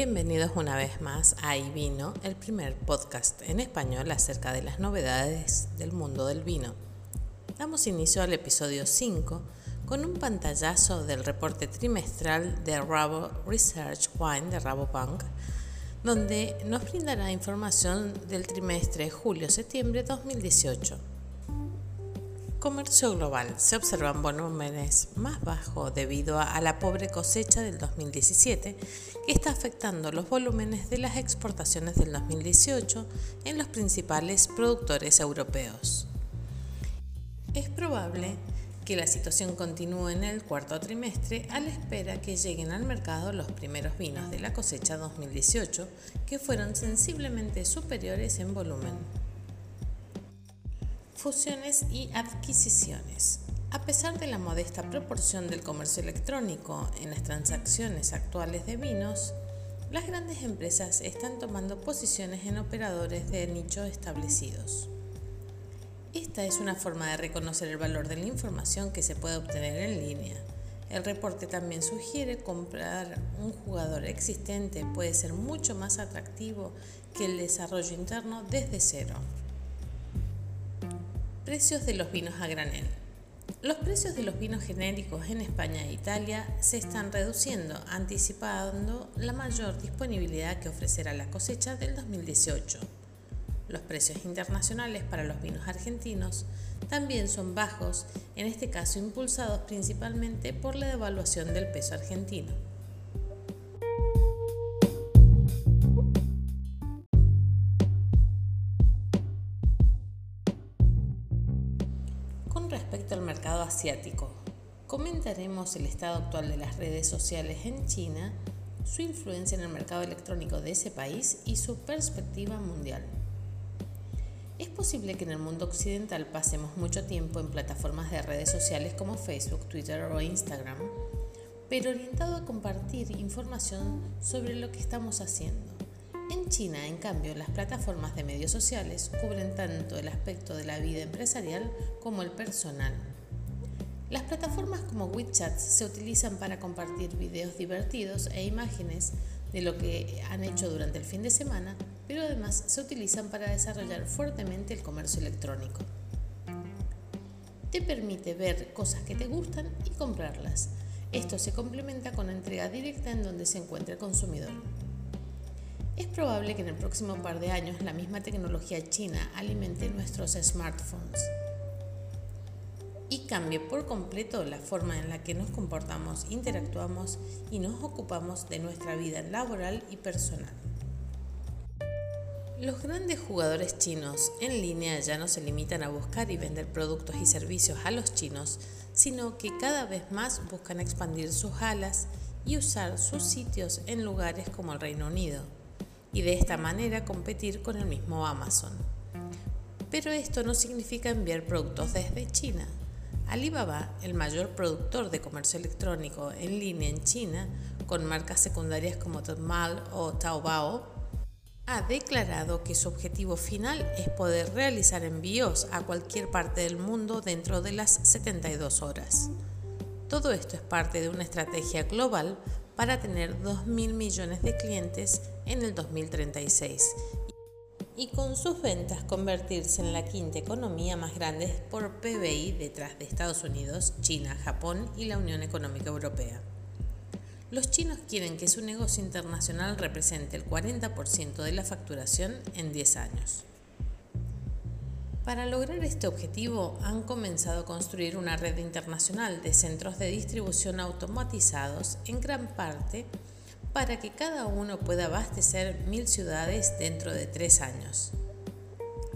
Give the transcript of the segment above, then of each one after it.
Bienvenidos una vez más a Vino, el primer podcast en español acerca de las novedades del mundo del vino. Damos inicio al episodio 5 con un pantallazo del reporte trimestral de Rabo Research Wine de Rabobank, donde nos brindará información del trimestre julio-septiembre 2018. Comercio global. Se observan volúmenes más bajos debido a, la pobre cosecha del 2017 que está afectando los volúmenes de las exportaciones del 2018 en los principales productores europeos. Es probable que la situación continúe en el cuarto trimestre a la espera que lleguen al mercado los primeros vinos de la cosecha 2018 que fueron sensiblemente superiores en volumen. Fusiones y adquisiciones. A pesar de la modesta proporción del comercio electrónico en las transacciones actuales de vinos, las grandes empresas están tomando posiciones en operadores de nicho establecidos. Esta es una forma de reconocer el valor de la información que se puede obtener en línea. El reporte también sugiere comprar un jugador existente puede ser mucho más atractivo que el desarrollo interno desde cero. Precios de los vinos a granel. Los precios de los vinos genéricos en España e Italia se están reduciendo, anticipando la mayor disponibilidad que ofrecerá la cosecha del 2018. Los precios internacionales para los vinos argentinos también son bajos, en este caso impulsados principalmente por la devaluación del peso argentino. Respecto al mercado asiático, comentaremos el estado actual de las redes sociales en China, su influencia en el mercado electrónico de ese país y su perspectiva mundial. Es posible que en el mundo occidental pasemos mucho tiempo en plataformas de redes sociales como Facebook, Twitter o Instagram, pero orientado a compartir información sobre lo que estamos haciendo en China, en cambio, las plataformas de medios sociales cubren tanto el aspecto de la vida empresarial como el personal. Las plataformas como WeChat se utilizan para compartir videos divertidos e imágenes de lo que han hecho durante el fin de semana, pero además se utilizan para desarrollar fuertemente el comercio electrónico. Te permite ver cosas que te gustan y comprarlas. Esto se complementa con entrega directa en donde se encuentra el consumidor. Es probable que en el próximo par de años la misma tecnología china alimente nuestros smartphones y cambie por completo la forma en la que nos comportamos, interactuamos y nos ocupamos de nuestra vida laboral y personal. Los grandes jugadores chinos en línea ya no se limitan a buscar y vender productos y servicios a los chinos, sino que cada vez más buscan expandir sus alas y usar sus sitios en lugares como el Reino Unido y de esta manera competir con el mismo Amazon. Pero esto no significa enviar productos desde China. Alibaba, el mayor productor de comercio electrónico en línea en China, con marcas secundarias como Tmall o Taobao, ha declarado que su objetivo final es poder realizar envíos a cualquier parte del mundo dentro de las 72 horas. Todo esto es parte de una estrategia global para tener 2.000 millones de clientes en el 2036 y con sus ventas convertirse en la quinta economía más grande por PBI detrás de Estados Unidos, China, Japón y la Unión Económica Europea. Los chinos quieren que su negocio internacional represente el 40% de la facturación en 10 años. Para lograr este objetivo han comenzado a construir una red internacional de centros de distribución automatizados en gran parte para que cada uno pueda abastecer mil ciudades dentro de tres años.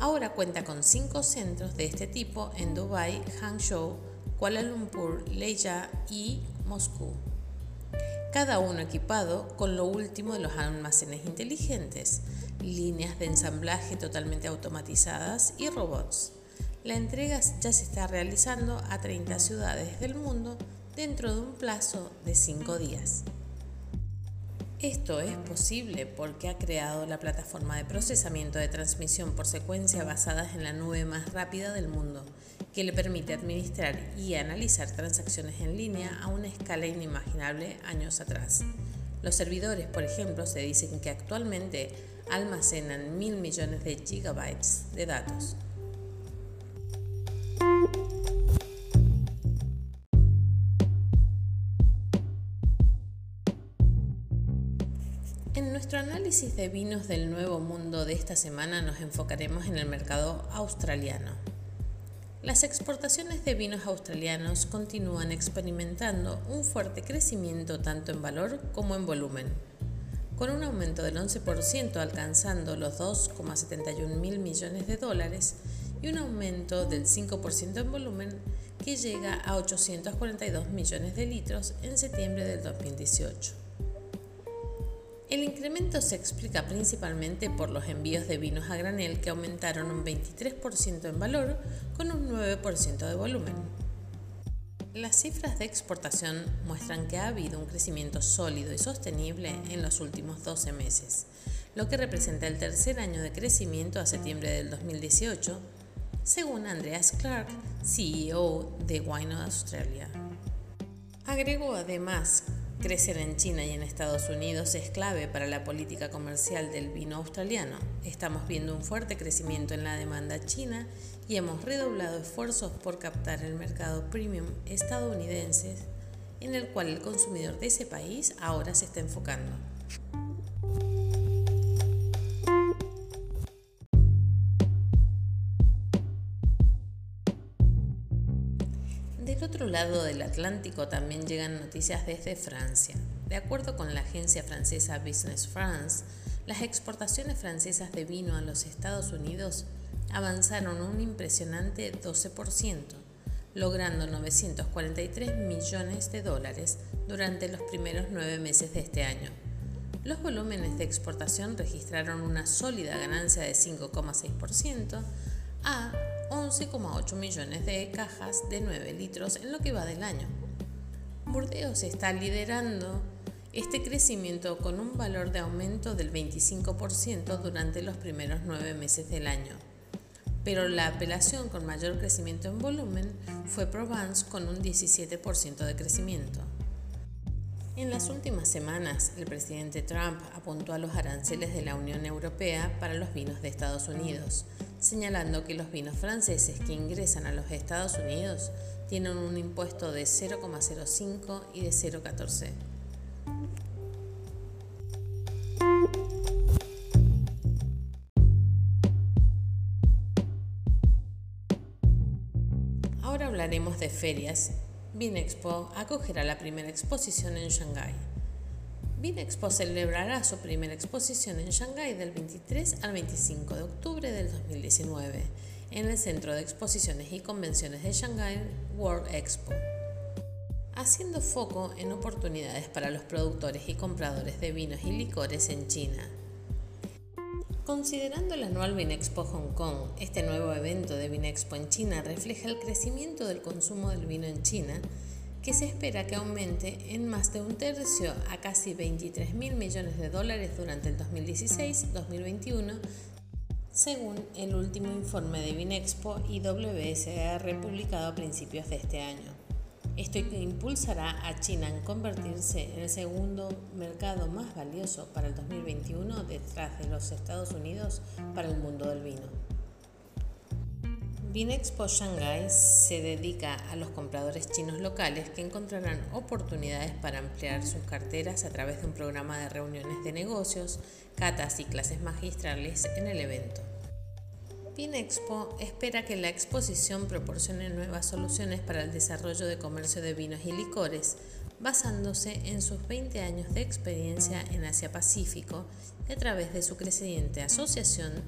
Ahora cuenta con cinco centros de este tipo en Dubái, Hangzhou, Kuala Lumpur, Leia y Moscú, cada uno equipado con lo último de los almacenes inteligentes, líneas de ensamblaje totalmente automatizadas y robots. La entrega ya se está realizando a 30 ciudades del mundo dentro de un plazo de 5 días. Esto es posible porque ha creado la plataforma de procesamiento de transmisión por secuencia basada en la nube más rápida del mundo, que le permite administrar y analizar transacciones en línea a una escala inimaginable años atrás Los servidores, por ejemplo, se dicen que actualmente almacenan mil millones de gigabytes de datos. Nuestro análisis de vinos del Nuevo Mundo de esta semana nos enfocaremos en el mercado australiano. Las exportaciones de vinos australianos continúan experimentando un fuerte crecimiento tanto en valor como en volumen, con un aumento del 11% alcanzando los 2,71 mil millones de dólares y un aumento del 5% en volumen que llega a 842 millones de litros en septiembre del 2018. El incremento se explica principalmente por los envíos de vinos a granel que aumentaron un 23% en valor con un 9% de volumen. Las cifras de exportación muestran que ha habido un crecimiento sólido y sostenible en los últimos 12 meses, lo que representa el tercer año de crecimiento a septiembre del 2018, según Andreas Clark, CEO de Wine Australia. Agregó además Crecer en China y en Estados Unidos es clave para la política comercial del vino australiano. Estamos viendo un fuerte crecimiento en la demanda china y hemos redoblado esfuerzos por captar el mercado premium estadounidense en el cual el consumidor de ese país ahora se está enfocando. Del Atlántico también llegan noticias desde Francia. De acuerdo con la agencia francesa Business France, las exportaciones francesas de vino a los Estados Unidos avanzaron un impresionante 12%, logrando 943 millones de dólares durante los primeros nueve meses de este año. Los volúmenes de exportación registraron una sólida ganancia de 5,6% a 11,8 millones de cajas de 9 litros en lo que va del año. Burdeos está liderando este crecimiento con un valor de aumento del 25% durante los primeros 9 meses del año. Pero la apelación con mayor crecimiento en volumen fue Provence con un 17% de crecimiento. En las últimas semanas, el presidente Trump apuntó a los aranceles de la Unión Europea para los vinos de Estados Unidos, señalando que los vinos franceses que ingresan a los Estados Unidos tienen un impuesto de 0,05 y de 0,14. Ahora hablaremos de ferias Vinexpo acogerá la primera exposición en Shanghái. Vinexpo celebrará su primera exposición en Shanghái del 23 al 25 de octubre del 2019 en el Centro de Exposiciones y Convenciones de Shanghái World Expo, haciendo foco en oportunidades para los productores y compradores de vinos y licores en China. Considerando el anual Vinexpo Hong Kong, este nuevo evento de Vinexpo en China refleja el crecimiento del consumo del vino en China, que se espera que aumente en más de un tercio a casi 23 mil millones de dólares durante el 2016-2021, según el último informe de Vinexpo y WSR publicado a principios de este año. Esto impulsará a China en convertirse en el segundo mercado más valioso para el 2021 detrás de los Estados Unidos para el mundo del vino. Vinexpo Shanghai se dedica a los compradores chinos locales que encontrarán oportunidades para ampliar sus carteras a través de un programa de reuniones de negocios, catas y clases magistrales en el evento. Vinexpo espera que la exposición proporcione nuevas soluciones para el desarrollo de comercio de vinos y licores, basándose en sus 20 años de experiencia en Asia-Pacífico a través de su creciente asociación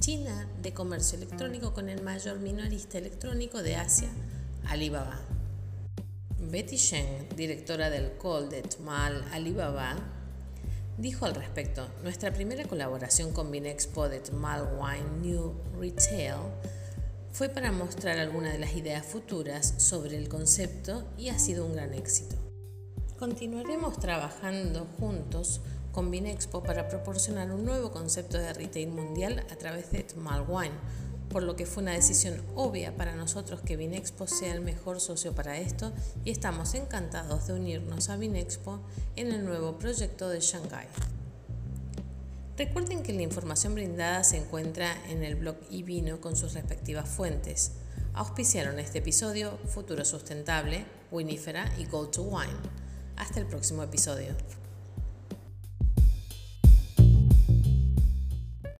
China de Comercio Electrónico con el mayor minorista electrónico de Asia, Alibaba. Betty Sheng, directora del Coldet Mal Alibaba, dijo al respecto, nuestra primera colaboración con Vinexpo de Wine New Retail fue para mostrar algunas de las ideas futuras sobre el concepto y ha sido un gran éxito. Continuaremos trabajando juntos con Vinexpo para proporcionar un nuevo concepto de retail mundial a través de Wine, por lo que fue una decisión obvia para nosotros que Vinexpo sea el mejor socio para esto y estamos encantados de unirnos a Vinexpo en el nuevo proyecto de Shanghai. Recuerden que la información brindada se encuentra en el blog iVino con sus respectivas fuentes. Auspiciaron este episodio Futuro Sustentable, Winifera y Go to Wine. Hasta el próximo episodio.